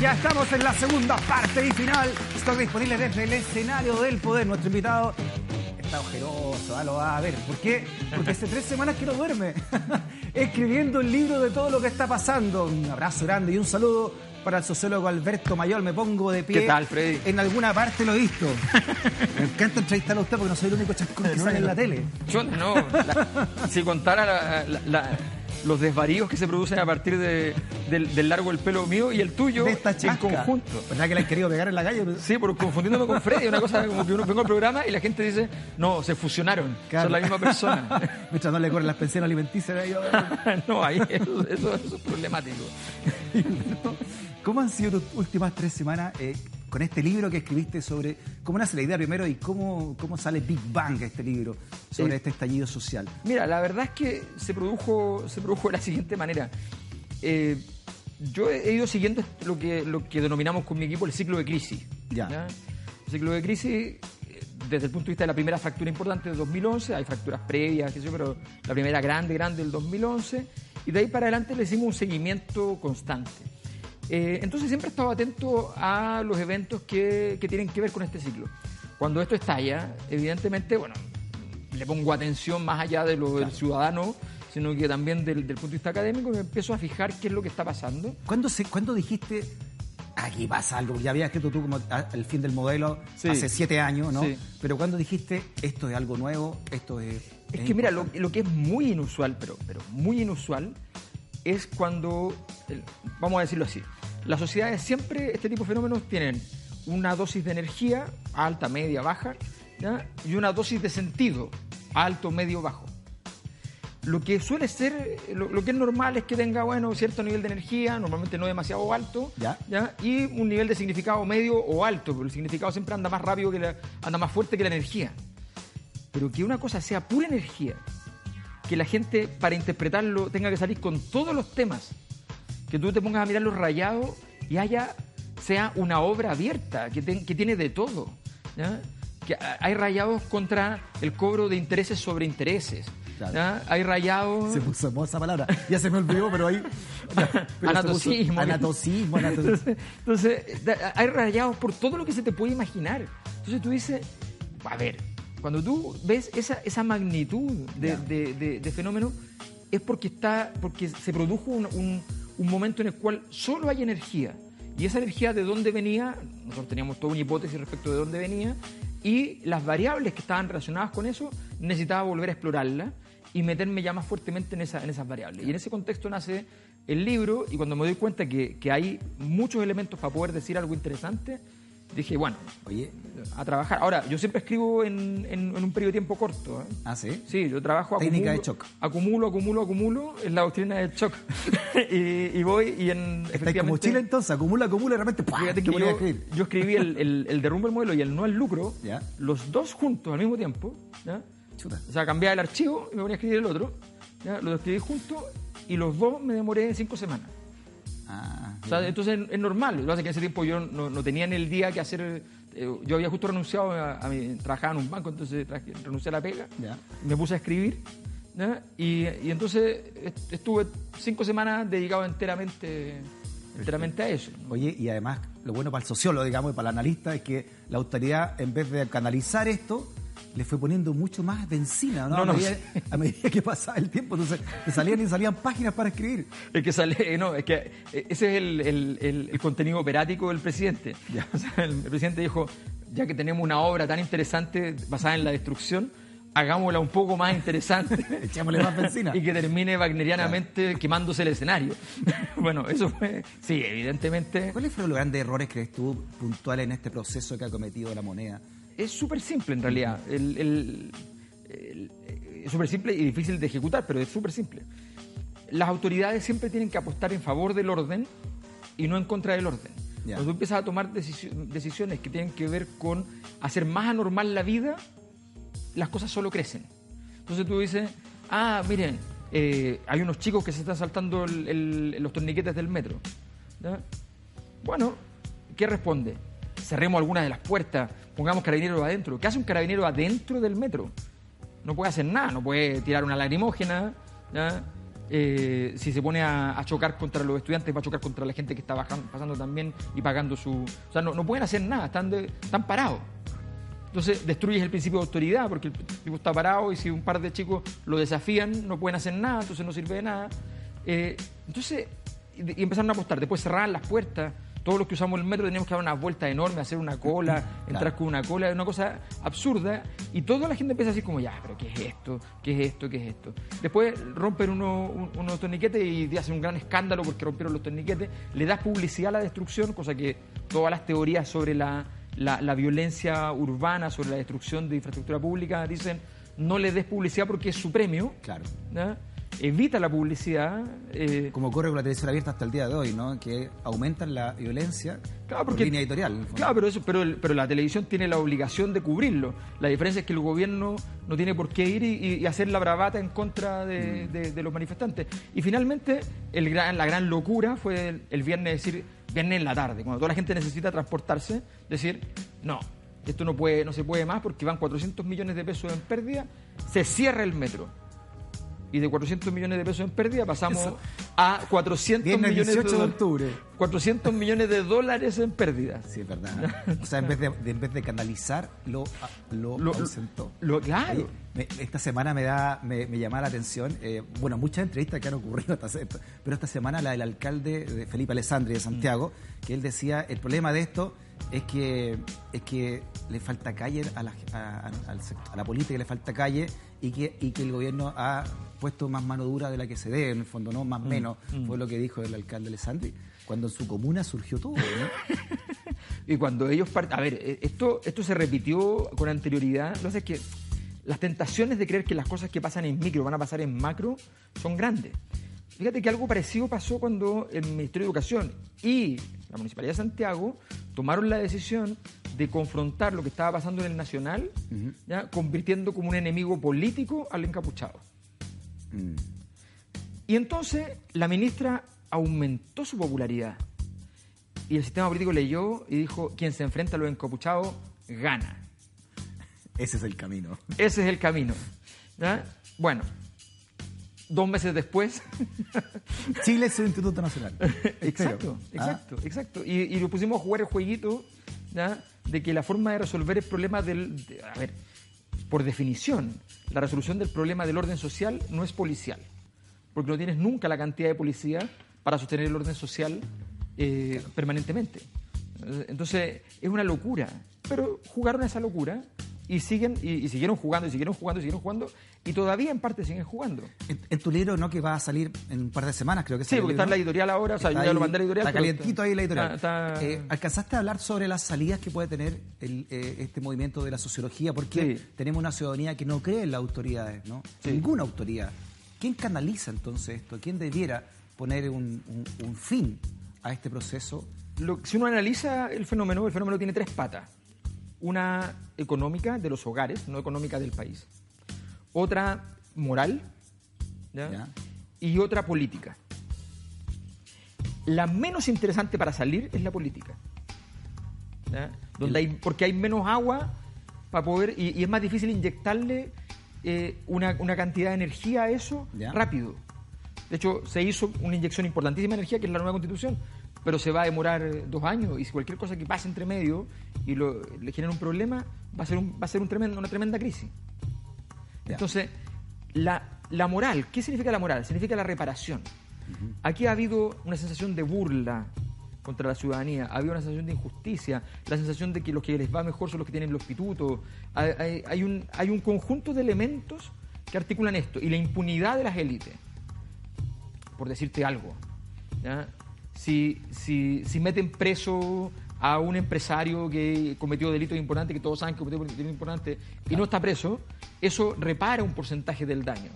Ya estamos en la segunda parte y final. Estoy disponible desde el escenario del poder. Nuestro invitado está ojeroso, ah, lo va a ver. ¿Por qué? Porque hace tres semanas que no duerme. Escribiendo el libro de todo lo que está pasando. Un abrazo grande y un saludo para el sociólogo Alberto Mayor. Me pongo de pie. ¿Qué tal, Freddy? En alguna parte lo he visto. Me encanta entrevistarlo a usted porque no soy el único chascón que sale en la tele. Yo no. la- si contara la- la- la- los desvaríos que se producen a partir de- del, del largo del pelo mío y el tuyo De esta en conjunto. ¿Verdad que la han querido pegar en la calle? Sí, por confundiéndome con Freddy, una cosa como que uno vengo al programa y la gente dice, no, se fusionaron, Claro. son la misma persona. Mientras no le corren las pensiones alimenticias. no, ahí eso, eso- eso es problemático. ¿Cómo han sido tus últimas tres semanas eh, con este libro que escribiste sobre cómo nace la idea primero y cómo, cómo sale Big Bang este libro sobre Sí. este estallido social? Mira, la verdad es que se produjo, se produjo de la siguiente manera. Eh, yo he ido siguiendo lo que, lo que denominamos con mi equipo el ciclo de crisis. Ya. El ciclo de crisis, eh, desde el punto de vista de la primera fractura importante de 2011, hay fracturas previas, qué sé yo, pero la primera grande, grande del 2011, y de ahí para adelante le hicimos un seguimiento constante. Eh, entonces siempre he estado atento a los eventos que, que tienen que ver con este ciclo. Cuando esto estalla, evidentemente, bueno, le pongo atención más allá de lo del ciudadano, sino que también del, del punto de vista académico, me empiezo a fijar qué es lo que está pasando. ¿Cuándo, se, ¿Cuándo dijiste, aquí pasa algo? Ya habías escrito tú como el fin del modelo Sí. hace siete años, ¿no? Sí. Pero ¿cuándo dijiste, esto es algo nuevo, esto es... Es es que mira, lo, importante"? lo que es muy inusual, pero, pero muy inusual, es cuando, el- vamos a decirlo así, las sociedades siempre, este tipo de fenómenos tienen una dosis de energía, alta, media, baja, ¿ya? y una dosis de sentido, alto, medio, bajo. Lo que suele ser, lo, lo que es normal es que tenga, bueno, cierto nivel de energía, normalmente no demasiado alto, Ya. y un nivel de significado medio o alto, pero el significado siempre anda más rápido, que la- anda más fuerte que la energía. Pero que una cosa sea pura energía, que la gente para interpretarlo tenga que salir con todos los temas, que tú te pongas a mirar los rayados y haya, sea una obra abierta, que, ten- que tiene de todo. ¿ya? Que a- hay rayados contra el cobro de intereses sobre intereses. Claro. ¿ya? Hay rayados... Se puso esa palabra. Ya se me olvidó, pero puso- Anatocismo. Anatocismo. Entonces, hay rayados por todo lo que se te puede imaginar. Entonces tú dices, a ver, cuando tú ves esa, esa magnitud de, de- de- de fenómeno, es porque, está, porque se produjo un, un- un momento en el cual solo hay energía. Y esa energía de dónde venía, nosotros teníamos toda una hipótesis respecto de dónde venía, y las variables que estaban relacionadas con eso, necesitaba volver a explorarlas y meterme ya más fuertemente en, esa- en esas variables. Y en ese contexto nace el libro, y cuando me doy cuenta que, que hay muchos elementos para poder decir algo interesante, dije, bueno, Oye, a trabajar. Ahora, yo siempre escribo en, en- en un periodo de tiempo corto. ¿eh? ¿ah, sí? Sí, yo trabajo Técnica acumulo, de shock. Acumulo, acumulo, acumulo. Es la doctrina del shock. y, y voy y en. Estáis como Chile entonces, acumula, acumula y ¡pah! Fíjate te que pones a yo, escribir. yo escribí el, el, el derrumbe del modelo y el no al lucro, Ya. los dos juntos al mismo tiempo. ¿ya? Chuta. O sea, cambiaba el archivo y me ponía a escribir el otro. ¿ya? Los escribí juntos y los dos me demoré cinco semanas. Ah, sea, entonces es normal. Lo que pasa es que ese tiempo yo no, no tenía en el día que hacer. eh, yo había justo renunciado a, a mi. Trabajaba en un banco, entonces traje- renuncié a la pega. Ya. Me puse a escribir. Y, y entonces est- estuve cinco semanas dedicado enteramente, enteramente a eso. ¿no? Oye, y además, lo bueno para el sociólogo, digamos, y para el analista, es que la autoridad, en vez de canalizar esto, le fue poniendo mucho más benzina, ¿no? No, a, no, medida, sí. a medida que pasaba el tiempo, entonces te salían y salían páginas para escribir. Es que sale, no, es que eh, ese es el, el- el- el contenido operático del presidente. Ya. O sea, el, el presidente dijo, ya que tenemos una obra tan interesante basada en la destrucción, hagámosla un poco más interesante. Echémosle más benzina. y que termine wagnerianamente quemándose el escenario. bueno, eso fue, sí, evidentemente, ¿Cuáles fueron los grandes errores, crees tú, puntuales en este proceso que ha cometido la moneda? Es súper simple en realidad. El- el- el- es súper simple y difícil de ejecutar, pero es súper simple. Las autoridades siempre tienen que apostar en favor del orden y no en contra del orden. Cuando tú empiezas a tomar decisiones, decisiones que tienen que ver con hacer más anormal la vida, las cosas solo crecen. Entonces tú dices, ah, miren, eh, hay unos chicos que se están saltando el- el- los torniquetes del metro. ¿ya? Bueno, ¿qué responde? Cerremos algunas de las puertas, pongamos carabineros adentro. ¿Qué hace un carabinero adentro del metro? No puede hacer nada, no puede tirar una lacrimógena, ¿ya? eh, si se pone a, chocar contra los estudiantes, va a chocar contra la gente que está bajando, pasando también y pagando su... O sea, no, no pueden hacer nada, están, están parados. Entonces destruyes el principio de autoridad porque el tipo está parado y si un par de chicos lo desafían no pueden hacer nada, entonces no sirve de nada. Eh, entonces, y, y empezaron a apostar, después cerraban las puertas. Todos los que usamos el metro teníamos que dar una vuelta enorme, hacer una cola, entrar con una cola, una cosa absurda. Y toda la gente empieza así como, ya, pero ¿qué es esto? ¿Qué es esto? ¿Qué es esto? Después rompen uno- un- unos torniquetes y hacen un gran escándalo porque rompieron los torniquetes. Le das publicidad a la destrucción, cosa que todas las teorías sobre la, la, la violencia urbana, sobre la destrucción de infraestructura pública, dicen no le des publicidad porque es su premio. Claro. ¿ya? Evita la publicidad. eh, Como ocurre con la televisión abierta hasta el día de hoy, ¿no? Que aumentan la violencia Claro, por línea editorial. Claro, pero, eso, pero, el- pero la televisión tiene la obligación de cubrirlo. La diferencia es que el gobierno no tiene por qué ir y, y hacer la bravata en contra de, Mm. de- de los manifestantes. Y finalmente, el gran- la gran locura fue el, el viernes, decir, viernes en la tarde, cuando toda la gente necesita transportarse, decir, no, esto no, puede, no se puede más porque van 400 millones de pesos en pérdida, se cierra el metro. Y de 400 millones de pesos en pérdida pasamos Eso. a 400 Viernes millones 18 de do- octubre. 400 millones de dólares en pérdida. Sí, es verdad. O sea, en vez de, de- en vez de canalizar, lo, lo, Lo- ausentó. lo- claro. Me- esta semana me da me, me llama la atención, eh, bueno, muchas entrevistas que han ocurrido, se- pero esta semana la del alcalde de Felipe Alessandri de Santiago, que él decía, el problema de esto es que es que le falta calle a la, a, a- al sector- a la política, le falta calle y que, y que el gobierno ha puesto más mano dura de la que se debe, en el fondo, no más menos, fue lo que dijo el alcalde Alessandri, cuando en su comuna surgió todo, ¿no? Y cuando ellos part- A ver, eh, esto, esto se repitió con anterioridad. Lo que pasa es que las tentaciones de creer que las cosas que pasan en micro van a pasar en macro son grandes. Fíjate que algo parecido pasó cuando el Ministerio de Educación y la Municipalidad de Santiago tomaron la decisión de confrontar lo que estaba pasando en el Nacional, ¿ya? convirtiendo como un enemigo político al encapuchado. Mm. Y entonces la ministra aumentó su popularidad. Y el sistema político leyó y dijo, quien se enfrenta a los encapuchados gana. Ese es el camino. Ese es el camino. ¿ya? Bueno, dos meses después, Chile es un instituto nacional. exacto. Ah, exacto, exacto. Y, y lo pusimos a jugar el jueguito ¿ya? de que la forma de resolver el problema del... de- a ver, por definición, la resolución del problema del orden social no es policial, porque no tienes nunca la cantidad de policía para sostener el orden social eh, permanentemente. Entonces, es una locura. Pero jugaron a esa locura y siguen y, y siguieron jugando y siguieron jugando y siguieron jugando y todavía en parte siguen jugando. En, en tu libro, ¿no? Que va a salir en un par de semanas, creo que Sí, porque está en la editorial ahora, o sea, yo ya lo mandé a la editorial. Está calientito ahí la editorial. está- está- Eh, ¿Alcanzaste a hablar sobre las salidas que puede tener el, eh, este movimiento de la sociología? Porque Sí. tenemos una ciudadanía que no cree en las autoridades, ¿no? Sí. Ninguna autoridad. ¿Quién canaliza entonces esto? ¿Quién debiera poner un, un- un fin a este proceso? Lo- si uno analiza el fenómeno, el fenómeno tiene tres patas. Una económica de los hogares, no económica del país. Otra moral. ¿ya? Ya. Y otra política. La menos interesante para salir es la política. ¿ya? Donde hay, porque hay menos agua para poder. Y, y es más difícil inyectarle eh, una, una cantidad de energía a eso Ya. rápido. De hecho, se hizo una inyección importantísima de energía, que es la nueva constitución, pero se va a demorar eh, dos años y si cualquier cosa que pase entre medio y lo- le genera un problema, va a ser, un- va a ser un tremendo, una tremenda crisis. Entonces, la, la moral, ¿qué significa la moral? Significa la reparación. Aquí ha habido una sensación de burla contra la ciudadanía, ha habido una sensación de injusticia, la sensación de que los que les va mejor son los que tienen los pitutos. Hay, hay- hay un, hay un conjunto de elementos que articulan esto y la impunidad de las élites. Por decirte algo, ¿ya? Si, si, si meten preso a un empresario que cometió delitos importantes, que todos saben que cometió delitos importantes, y no está preso, eso repara un porcentaje del daño.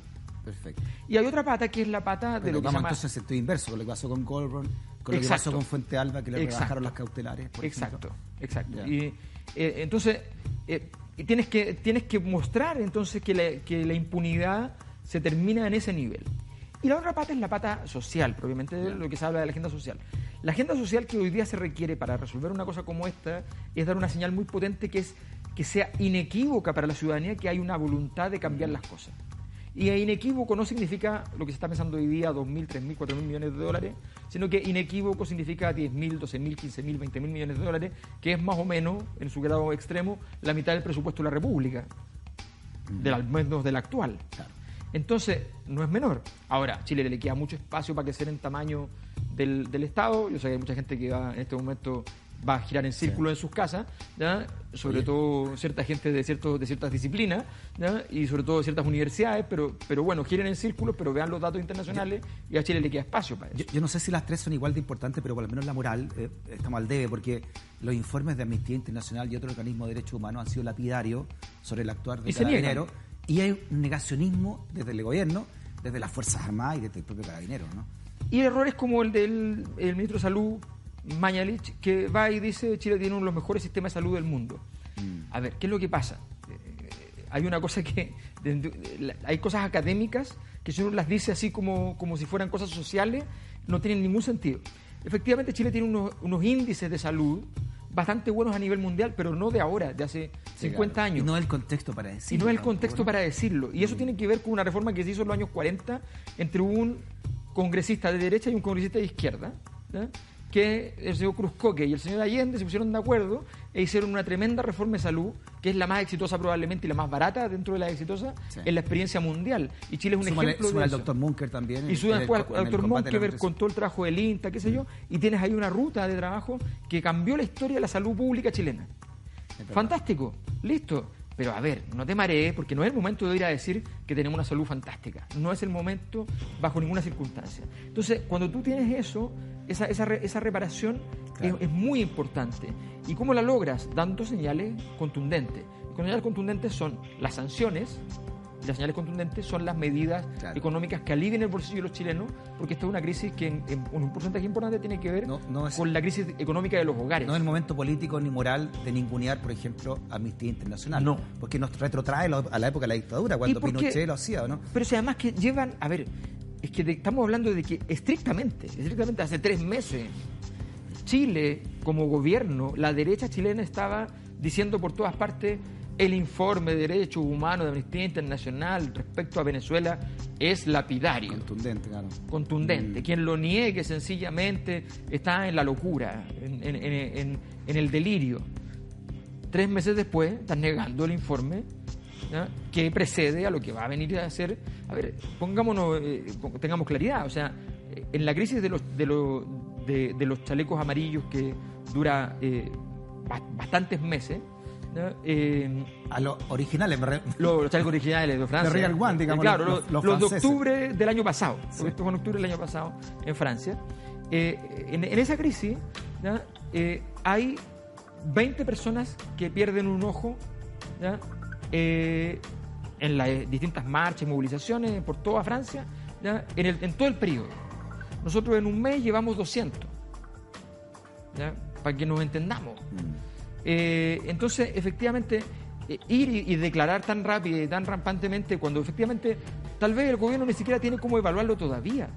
Perfecto. Y hay otra pata que es la pata de Pero lo que se llama... entonces al sentido inverso, con lo que pasó con Goldberg, con lo que Exacto. pasó con Fuente Alba, que le Exacto. rebajaron las cautelares. por Exacto, ejemplo. exacto. Y eh, entonces eh, tienes que tienes que mostrar entonces que la, que la impunidad se termina en ese nivel. Y la otra pata es la pata social, propiamente de lo que se habla de la agenda social. La agenda social que hoy día se requiere para resolver una cosa como esta es dar una señal muy potente que es que sea inequívoca para la ciudadanía que hay una voluntad de cambiar las cosas. Y inequívoco no significa lo que se está pensando hoy día, 2.000, 3.000, 4.000 millones de dólares, sino que inequívoco significa 10.000, 12.000, 15.000, 20.000 millones de dólares, que es más o menos, en su grado extremo, la mitad del presupuesto de la República, del, al menos del actual. Entonces, no es menor. Ahora, Chile le queda mucho espacio para crecer en tamaño del, del Estado. Yo sé que hay mucha gente que va en este momento va a girar en círculo en sus casas, ¿ya? sobre todo cierta gente de, ciertos, de ciertas disciplinas ¿ya? y sobre todo de ciertas universidades, pero, pero bueno, giren en círculos, pero vean los datos internacionales y a Chile le queda espacio para eso. Yo, no sé si las tres son igual de importantes, pero por lo menos la moral eh, estamos al debe, porque los informes de Amnistía Internacional y otro organismo de derechos humanos han sido lapidarios sobre el actuar de Carabineros y hay un negacionismo desde el gobierno, desde las Fuerzas Armadas y desde el propio Carabinero, ¿no? Y errores como el del el ministro de Salud, Mañalich, que va y dice Chile tiene uno de los mejores sistemas de salud del mundo. Mm. A ver, ¿qué es lo que pasa? Eh, hay una cosa que... hay cosas académicas que si uno las dice así como, como si fueran cosas sociales, no tienen ningún sentido. Efectivamente, Chile tiene unos, unos índices de salud bastante buenos a nivel mundial, pero no de ahora, de hace 50 años. Y no el contexto para decirlo. Y no el contexto para decirlo. Y eso mm. tiene que ver con una reforma que se hizo en los años 40 entre un congresista de derecha y un congresista de izquierda que el señor Cruzcoque y el señor Allende se pusieron de acuerdo e hicieron una tremenda reforma de salud, que es la más exitosa probablemente y la más barata dentro de la exitosa en la experiencia mundial. Y Chile es un ejemplo de al doctor Munker también. Y sube después al doctor Munker con todo el trabajo del INTA, qué sé yo, y tienes ahí una ruta de trabajo que cambió la historia de la salud pública chilena. Fantástico, listo. Pero a ver, no te marees porque no es el momento de ir a decir que tenemos una salud fantástica. No es el momento bajo ninguna circunstancia. Entonces, cuando tú tienes eso, esa, esa, esa reparación es, muy importante. ¿Y cómo la logras? Dando señales contundentes. Y señales contundentes son las sanciones, las señales contundentes son las medidas económicas que alivien el bolsillo de los chilenos, porque esta es una crisis que en, un porcentaje importante tiene que ver con la crisis económica de los hogares. No es el momento político ni moral de ningunear, por ejemplo, Amnistía Internacional. No. Porque nos retrotrae a la época de la dictadura, cuando Pinochet lo hacía, ¿no? Pero si además que llevan, a ver, es que estamos hablando de que estrictamente, estrictamente hace tres meses, Chile, como gobierno, la derecha chilena estaba diciendo por todas partes el informe de derechos humanos de Amnistía Internacional respecto a Venezuela es lapidario. Contundente, claro. Contundente. Mm. Quien lo niegue sencillamente está en la locura, en, el delirio. Tres meses después están negando el informe que precede a lo que va a venir a hacer. A ver, pongámonos, eh, tengamos claridad, o sea, en la crisis de los, de los, de, los chalecos amarillos que dura eh, bastantes meses, eh, a los originales, los, chalecos originales de Francia. De Real One, digamos. Claro, los, de octubre del año pasado, esto fue en octubre del año pasado en Francia. en, esa crisis hay 20 personas que pierden un ojo. Eh, en las distintas marchas y movilizaciones por toda Francia, En, el, en, todo el periodo. Nosotros en un mes llevamos 200, para que nos entendamos. Mm. Eh, entonces, efectivamente, eh, ir y, declarar tan rápido y tan rampantemente cuando efectivamente tal vez el gobierno ni siquiera tiene cómo evaluarlo todavía.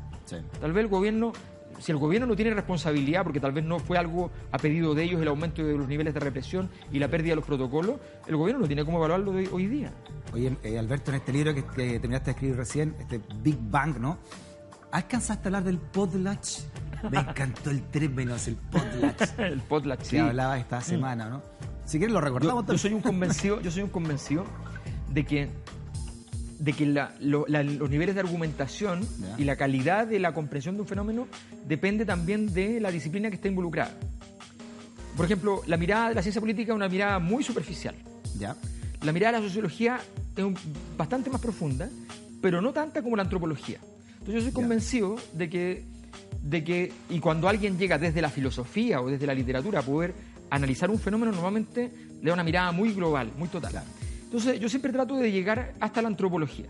Tal vez el gobierno si el gobierno no tiene responsabilidad, porque tal vez no fue algo a pedido de ellos el aumento de los niveles de represión y la pérdida de los protocolos, el gobierno no tiene cómo evaluarlo hoy día. Oye, eh, Alberto, en este libro que, terminaste de escribir recién, este Big Bang, ¿no? ¿Alcanzaste a hablar del potlatch? Me encantó el término, el potlatch. el potlatch, sí. Que hablaba esta semana, ¿no? Si quieres lo recordamos. yo soy un convencido, yo soy un convencido de que de que los niveles de argumentación y la calidad de la comprensión de un fenómeno depende también de la disciplina que está involucrada. Por ejemplo, la mirada de la ciencia política es una mirada muy superficial. ¿Ya? La mirada de la sociología es bastante más profunda, pero no tanta como la antropología. Entonces yo soy convencido de que, de que, y cuando alguien llega desde la filosofía o desde la literatura a poder analizar un fenómeno, normalmente le da una mirada muy global, muy total. Entonces, yo siempre trato de llegar hasta la antropología.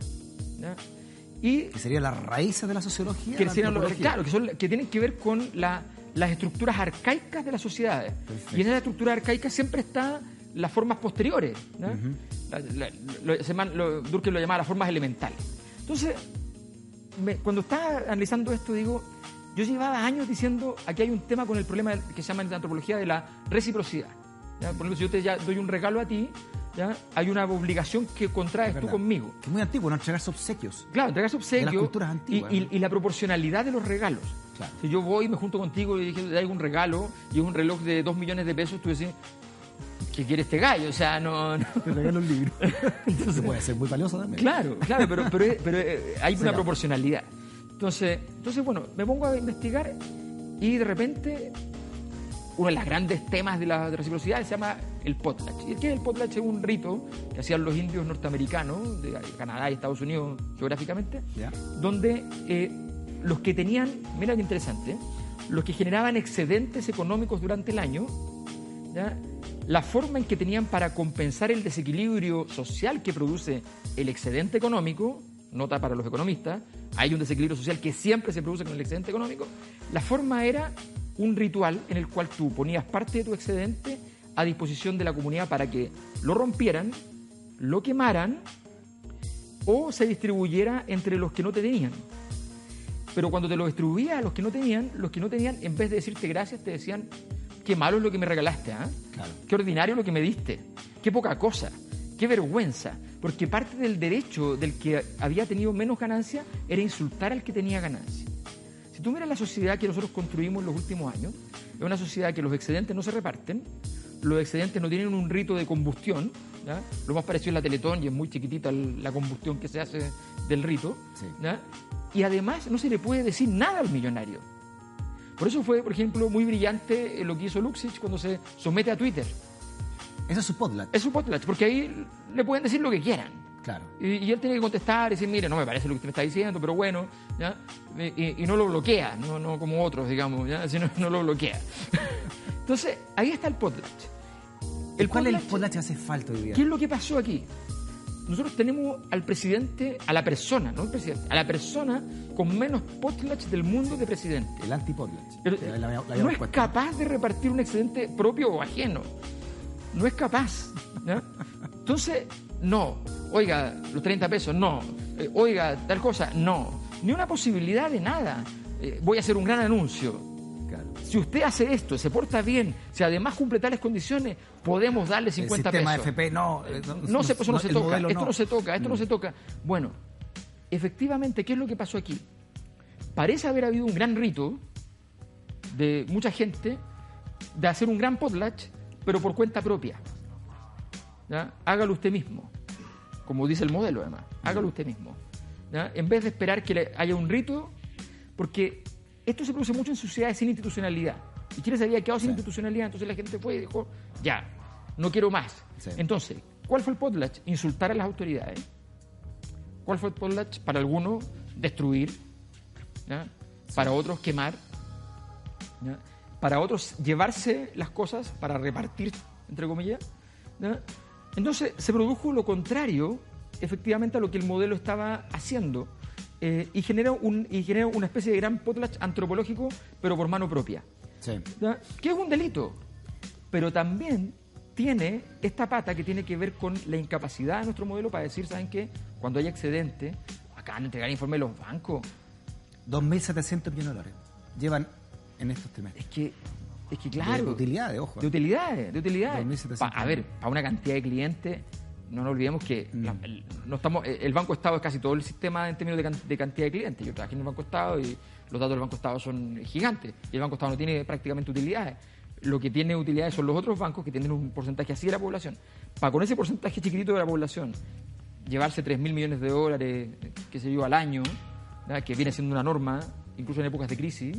Y, ¿Que sería la raíz de la sociología? Que claro, que, tienen que ver con las estructuras arcaicas de las sociedades. Y en esa estructura arcaica siempre están las formas posteriores. Durkheim lo llamaba las formas elementales. Entonces, cuando estaba analizando esto, digo, yo llevaba años diciendo, aquí hay un tema con el problema que se llama en la antropología de la reciprocidad. Por ejemplo, si yo te doy un regalo a ti, ¿ya? hay una obligación que contraes Es tú conmigo. Que es muy antiguo, no entregarse obsequios. Claro, entregas obsequios culturas y, antiguas, y- ¿no? y la proporcionalidad de los regalos. Claro. Si yo voy y me junto contigo y te traigo un regalo y es un reloj de dos millones de pesos, tú decís, ¿qué quiere este gallo? O sea, no... no. Te regalo un libro. Entonces puede ser muy valioso también. Claro, claro, pero, pero, es- pero, eh, hay una proporcionalidad. Entonces, entonces, bueno, me pongo a investigar y de repente uno de los grandes temas de la reciprocidad se llama el potlatch. ¿Y qué es el potlatch? Es un rito que hacían los indios norteamericanos, de Canadá y Estados Unidos geográficamente, donde eh, los que tenían, mira qué interesante, ¿eh? los que generaban excedentes económicos durante el año, ¿ya? la forma en que tenían para compensar el desequilibrio social que produce el excedente económico, nota para los economistas, hay un desequilibrio social que siempre se produce con el excedente económico, la forma era un ritual en el cual tú ponías parte de tu excedente a disposición de la comunidad para que lo rompieran, lo quemaran o se distribuyera entre los que no te tenían. Pero cuando te lo distribuía a los que no tenían, los que no tenían, en vez de decirte gracias, te decían, qué malo es lo que me regalaste, ¿ah? Claro. Qué ordinario lo que me diste, qué poca cosa, qué vergüenza. Porque parte del derecho del que había tenido menos ganancia era insultar al que tenía ganancia. Si tú miras la sociedad que nosotros construimos en los últimos años, es una sociedad que los excedentes no se reparten, los excedentes no tienen un rito de combustión, ¿ya? lo más parecido es la Teletón y es muy chiquitita la combustión que se hace del rito, Sí. ¿ya? y además no se le puede decir nada al millonario. Por eso fue, por ejemplo, muy brillante lo que hizo Luxich cuando se somete a Twitter. Ese es su potlatch. Es su potlatch, porque ahí le pueden decir lo que quieran. Claro. Y, y él tiene que contestar y decir, mire, no me parece lo que usted me está diciendo, pero bueno, ¿ya? Y, no lo bloquea, no, no como otros, digamos, ¿ya? Sino, no lo bloquea. Entonces, ahí está el potlatch. ¿El ¿Cuál es el potlatch- que hace falta hoy día? ¿Qué es lo que pasó aquí? Nosotros tenemos al presidente, a la persona, no al presidente, a la persona con menos potlatch del mundo de presidente. El anti-potlatch. No es capaz de repartir un excedente propio o ajeno. No es capaz. ¿ya? Entonces, no. Oiga, los 30 pesos, no. Eh, oiga, tal cosa, no. Ni una posibilidad de nada. Eh, voy a hacer un gran anuncio. Claro. Si usted hace esto, se porta bien, si además cumple tales condiciones, podemos darle El 50 sistema pesos. FP no. eh, No, se, eso no, se el toca, modelo esto no. se toca, esto no se toca. Bueno, efectivamente, ¿qué es lo que pasó aquí? Parece haber habido un gran rito de mucha gente de hacer un gran potlatch, pero por cuenta propia. ¿Ya? Hágalo usted mismo, como dice el modelo además, hágalo usted mismo. ¿Ya? En vez de esperar que haya un rito, porque esto se produce mucho en sociedades sin institucionalidad. Y Chile se había quedado sin Sí. institucionalidad, entonces la gente fue y dijo, ya, no quiero más. Sí. Entonces, ¿cuál fue el potlatch? Insultar a las autoridades. ¿Cuál fue el potlatch? Para algunos, destruir. ¿ya? Para otros, quemar. ¿ya? Para otros, llevarse las cosas para repartir, entre comillas. ¿ya? Entonces, se produjo lo contrario, efectivamente, a lo que el modelo estaba haciendo. eh, y, genera un, y genera una especie de gran potlatch antropológico, pero por mano propia. Sí. ¿ya? que es un delito, pero también tiene esta pata que tiene que ver con la incapacidad de nuestro modelo para decir, ¿saben qué? Cuando hay excedente, acaban de entregar informe los bancos. 2.700 millones de dólares. Llevan en estos trimestres. Es que, es que claro. De utilidades, ojo. De utilidades, de utilidades. 2.700 Pa- a ver, para una cantidad de clientes, no nos olvidemos que Mm. la- el, no estamos, el Banco Estado es casi todo el sistema en términos de, can- de cantidad de clientes. Yo trabajé en el Banco Estado y los datos del Banco Estado son gigantes. Y el Banco Estado no tiene prácticamente utilidades. Lo que tiene utilidades son los otros bancos que tienen un porcentaje así de la población. Para con ese porcentaje chiquitito de la población, llevarse 3 mil millones de dólares, qué sé yo, al año, ¿verdad? que viene siendo una norma, incluso en épocas de crisis.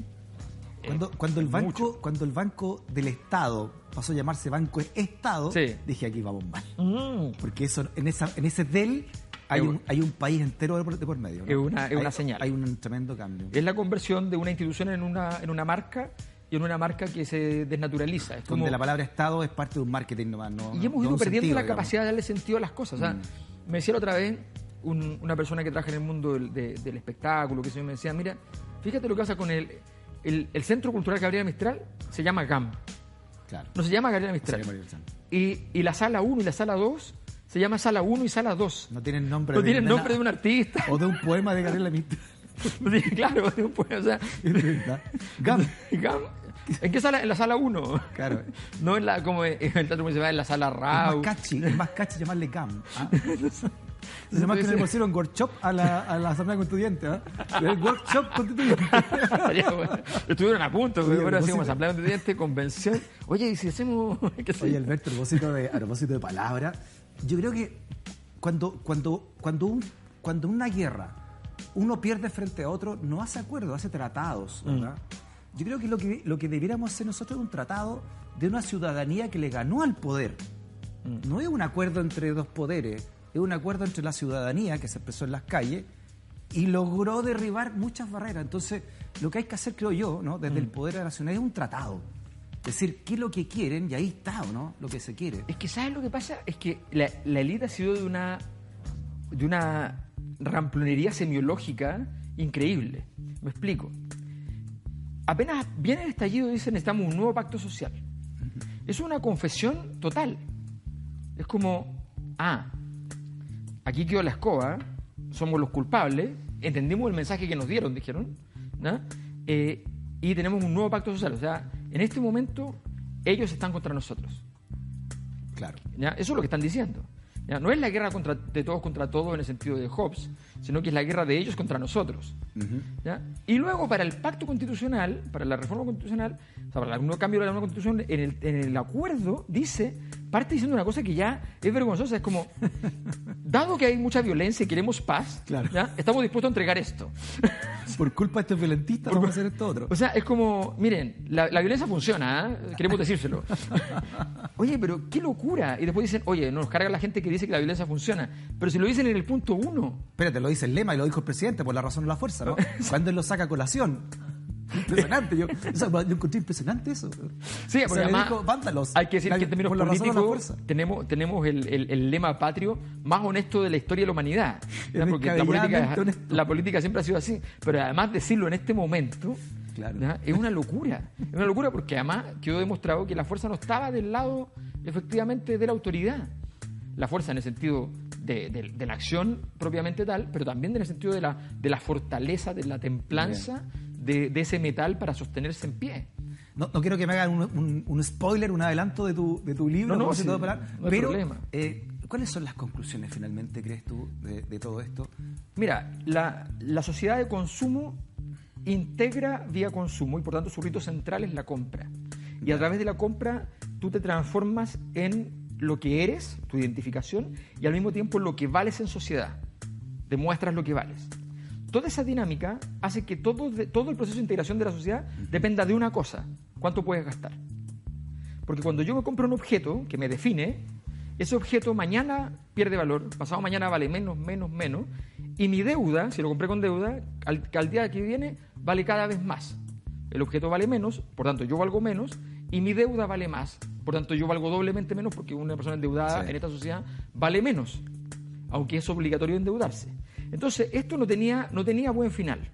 Eh, Cuando, cuando, el banco, mucho. cuando el banco del Estado pasó a llamarse Banco Estado, Sí. dije aquí vamos mal. Mm. Porque eso, en, esa, en ese del hay un, hay un país entero de por, de por medio. ¿no? Es una- es Hay- una señal. Hay un tremendo cambio. Es la conversión de una institución en una, en una marca y en una marca que se desnaturaliza. Es como- Donde la palabra Estado es parte de un marketing nomás. No, y hemos ido perdiendo sentido, la digamos. capacidad de darle sentido a las cosas. O sea, Mm. me decía otra vez un- una persona que trabaja en el mundo del, de- del espectáculo, que se me decía, mira, fíjate lo que pasa con el, el, el Centro Cultural Gabriela Mistral, se llama GAM, Claro. no se llama Gabriela Se Mistral. llama Universal. Y, y la sala 1 y la sala 2 se llama sala 1 y sala 2. No tienen nombre No de tienen nombre de un artista. O de un poema de Gabriela Mistral. No tiene- claro, de un poema, o sea, Es. GAM. GAM, ¿En qué sala? En la sala 1. Claro. No en la, como en el teatro municipal, en la sala Es Rau. más catchy, es más catchy llamarle GAM. ¿ah? Además que no le pusieron workshop a la, a la Asamblea Constituyente. ¿ah? El workshop constituyente. Bueno. Estuvieron a punto, pero bueno, a así como propósito- asamblea constituyente, convención. Oye, ¿y si hacemos.? Oye? Alberto, a propósito de, a propósito de palabras, yo creo que cuando, cuando, cuando, un, cuando una guerra uno pierde frente a otro, no hace acuerdos, hace tratados, ¿verdad? Yo creo que lo, que lo que debiéramos hacer nosotros es un tratado de una ciudadanía que le ganó al poder. No es un acuerdo entre dos poderes, es un acuerdo entre la ciudadanía que se expresó en las calles y logró derribar muchas barreras. Entonces, lo que hay que hacer, creo yo, ¿no? desde el poder nacional es un tratado. Es decir, ¿qué es lo que quieren? Y ahí está, ¿o no? Lo que se quiere. Es que, ¿sabes lo que pasa? Es que la, la élite ha sido de una, de una ramplonería semiológica increíble. Me explico. Apenas viene el estallido dicen necesitamos un nuevo pacto social. Es una confesión total. Es como, ah, aquí quedó la escoba, somos los culpables, entendimos el mensaje que nos dieron, dijeron, ¿no? Eh, y tenemos un nuevo pacto social. O sea, en este momento ellos están contra nosotros. Claro. ¿ya? Eso es lo que están diciendo. ¿ya? No es la guerra contra, de todos contra todos en el sentido de Hobbes, sino que es la guerra de ellos contra nosotros. ¿ya? Y luego, para el pacto constitucional, para la reforma constitucional, o sea, para el nuevo cambio de la nueva constitución, en el, en el acuerdo dice, parte diciendo una cosa que ya es vergonzosa, es como, dado que hay mucha violencia y queremos paz, Claro. ¿ya? estamos dispuestos a entregar esto. Por culpa de estos violentistas vamos a hacer esto otro. O sea, es como, miren, la, la violencia funciona, ¿eh? queremos decírselo. Oye, pero qué locura. Y después dicen, oye, nos carga la gente que dice que la violencia funciona. Pero si lo dicen en el punto uno. Espérate, lo dice el lema y lo dijo el presidente por la razón de la fuerza, ¿no? Cuando él lo saca a colación. Impresionante, yo, o sea, yo encontré impresionante eso. Sí, O sea, además dijo, "Vándalos". hay que decir La- que en términos políticos tenemos, tenemos el, el- el lema patrio más honesto de la historia de la humanidad. Porque la política, la política siempre ha sido así. Pero además decirlo en este momento Claro. es una locura. Es una locura porque además quedó demostrado que la fuerza no estaba del lado efectivamente de la autoridad. La fuerza en el sentido de, de- de la acción propiamente tal, pero también en el sentido de la, de la fortaleza, de la templanza de, ese metal para sostenerse en pie. No, no quiero que me hagan un, un- un spoiler, un adelanto de tu, de tu libro, No, no, sí, de parar, no hay pero problema. eh, ¿cuáles son las conclusiones finalmente, crees tú, de, de todo esto? Mira, la, la sociedad de consumo integra vía consumo y por tanto su rito central es la compra. Y a través de la compra tú te transformas en lo que eres, tu identificación, y al mismo tiempo lo que vales en sociedad. Demuestras lo que vales. Toda esa dinámica hace que todo, todo el proceso de integración de la sociedad dependa de una cosa, cuánto puedes gastar. Porque cuando yo me compro un objeto que me define, ese objeto mañana pierde valor, pasado mañana vale menos, menos, menos, y mi deuda, si lo compré con deuda, al, al día que viene vale cada vez más. El objeto vale menos, por tanto yo valgo menos, y mi deuda vale más, por tanto yo valgo doblemente menos porque una persona endeudada Sí. en esta sociedad vale menos, aunque es obligatorio endeudarse. Entonces, esto no tenía, no tenía buen final.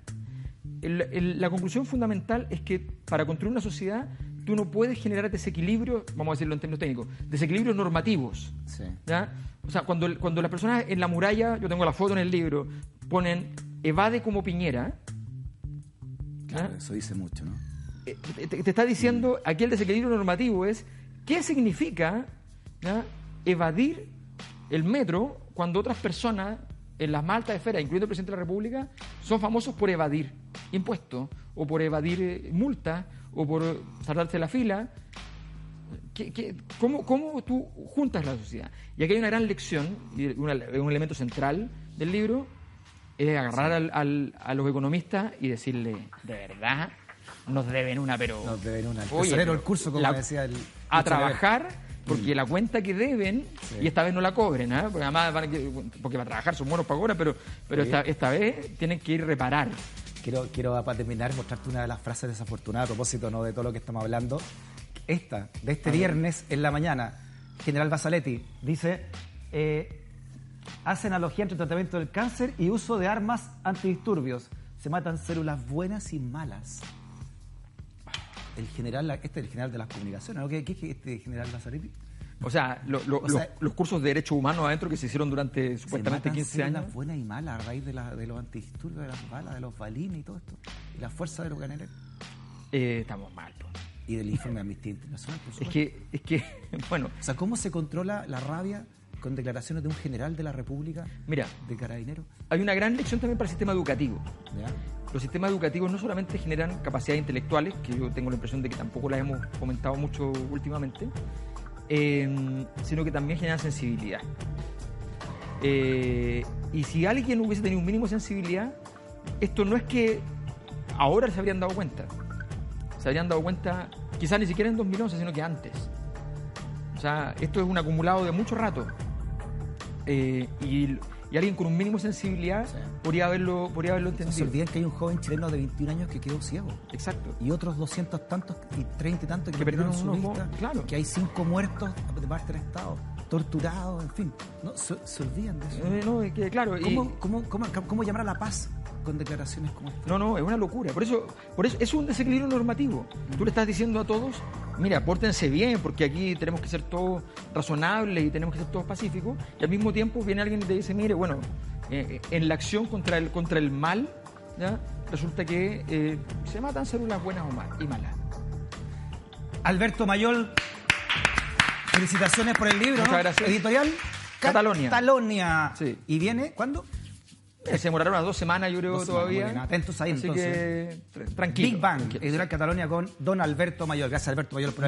El- el- la conclusión fundamental es que para construir una sociedad tú no puedes generar desequilibrios, vamos a decirlo en términos técnicos, desequilibrios normativos. Sí. ¿ya? O sea, cuando, cuando las personas en la muralla, yo tengo la foto en el libro, ponen evade como Piñera, Claro, ¿Ah? eso dice mucho, ¿no? eh, te, te está diciendo, aquí el desequilibrio normativo es, ¿qué significa evadir el metro cuando otras personas en las más altas esferas, incluyendo el presidente de la República, son famosos por evadir impuestos o por evadir eh, multas o por eh, saltarse la fila? ¿Qué- qué- cómo, cómo tú juntas la sociedad? Y aquí hay una gran lección, y una- un elemento central del libro, es agarrar al- al- a los economistas y decirle, de verdad, nos deben una, pero... Nos deben una. El Oye, tesorero del curso, como la- decía el... a el trabajar porque la cuenta que deben Sí. y esta vez no la cobren ¿ah? porque además van a que- porque para trabajar son buenos para ahora pero pero Sí. esta, esta vez tienen que ir reparar Quiero, quiero para terminar mostrarte una de las frases desafortunadas a propósito ¿no? de todo lo que estamos hablando. Esta, de este viernes en la mañana, General Basaletti dice, eh, hace analogía entre tratamiento del cáncer y uso de armas antidisturbios. Se matan células buenas y malas. El general, este es el general de las comunicaciones, ¿no? ¿Qué, qué es este general Basaletti? o sea, lo- lo- O sea- los, los cursos de derechos humanos adentro que se hicieron durante Se supuestamente matan 15 células años buenas y malas a raíz de, la- de los antidisturbios, de las balas, de los balines y todo esto. Y la fuerza de los caneleros. eh, estamos mal po. Y del informe de Amnistía Internacional, por Es supuesto. que, es que, bueno, O sea, ¿cómo se controla la rabia con declaraciones de un general de la República, mira, de carabineros? hay una gran lección también para el sistema educativo. ¿Ya? Los sistemas educativos no solamente generan capacidades intelectuales, que yo tengo la impresión de que tampoco las hemos comentado mucho últimamente, eh, sino que también generan sensibilidad. Eh, y si alguien hubiese tenido un mínimo de sensibilidad, esto no es que ahora se habrían dado cuenta. Se habrían dado cuenta, quizás ni siquiera en 2011, sino que antes. O sea, esto es un acumulado de mucho rato. Eh, y, y alguien con un mínimo de sensibilidad Sí. podría haberlo, podría haberlo No se entendido. olviden que hay un joven chileno de 21 años que quedó ciego. Exacto. Y otros 200 tantos y 30 y tantos que, Que perdieron su vista. claro. Que hay cinco muertos de parte del Estado, torturados, en fin. No, se, se olvidan de eso. Eh, no, es que, claro, y- ¿Cómo, cómo, cómo, cómo llamar a la paz con declaraciones como esta? no, no, es una locura. Por eso, por eso es un desequilibrio normativo. Tú le estás diciendo a todos, mira, pórtense bien, porque aquí tenemos que ser todos razonables y tenemos que ser todos pacíficos. Y al mismo tiempo viene alguien y te dice, mire, bueno, eh, en la acción contra el, contra el mal, ¿ya? resulta que eh, se matan células buenas o mal, y malas. Alberto Mayol, felicitaciones por el libro. Muchas ¿no? gracias. Editorial Catalonia. Catalonia. Sí. ¿Y viene cuándo? Eh, Se demoraron unas dos semanas, yo creo, todavía. Atentos ahí, Así entonces. que, tranquilo. Big Bang. Editorial Catalonia con don Alberto Mayol. Gracias, Alberto Mayol, por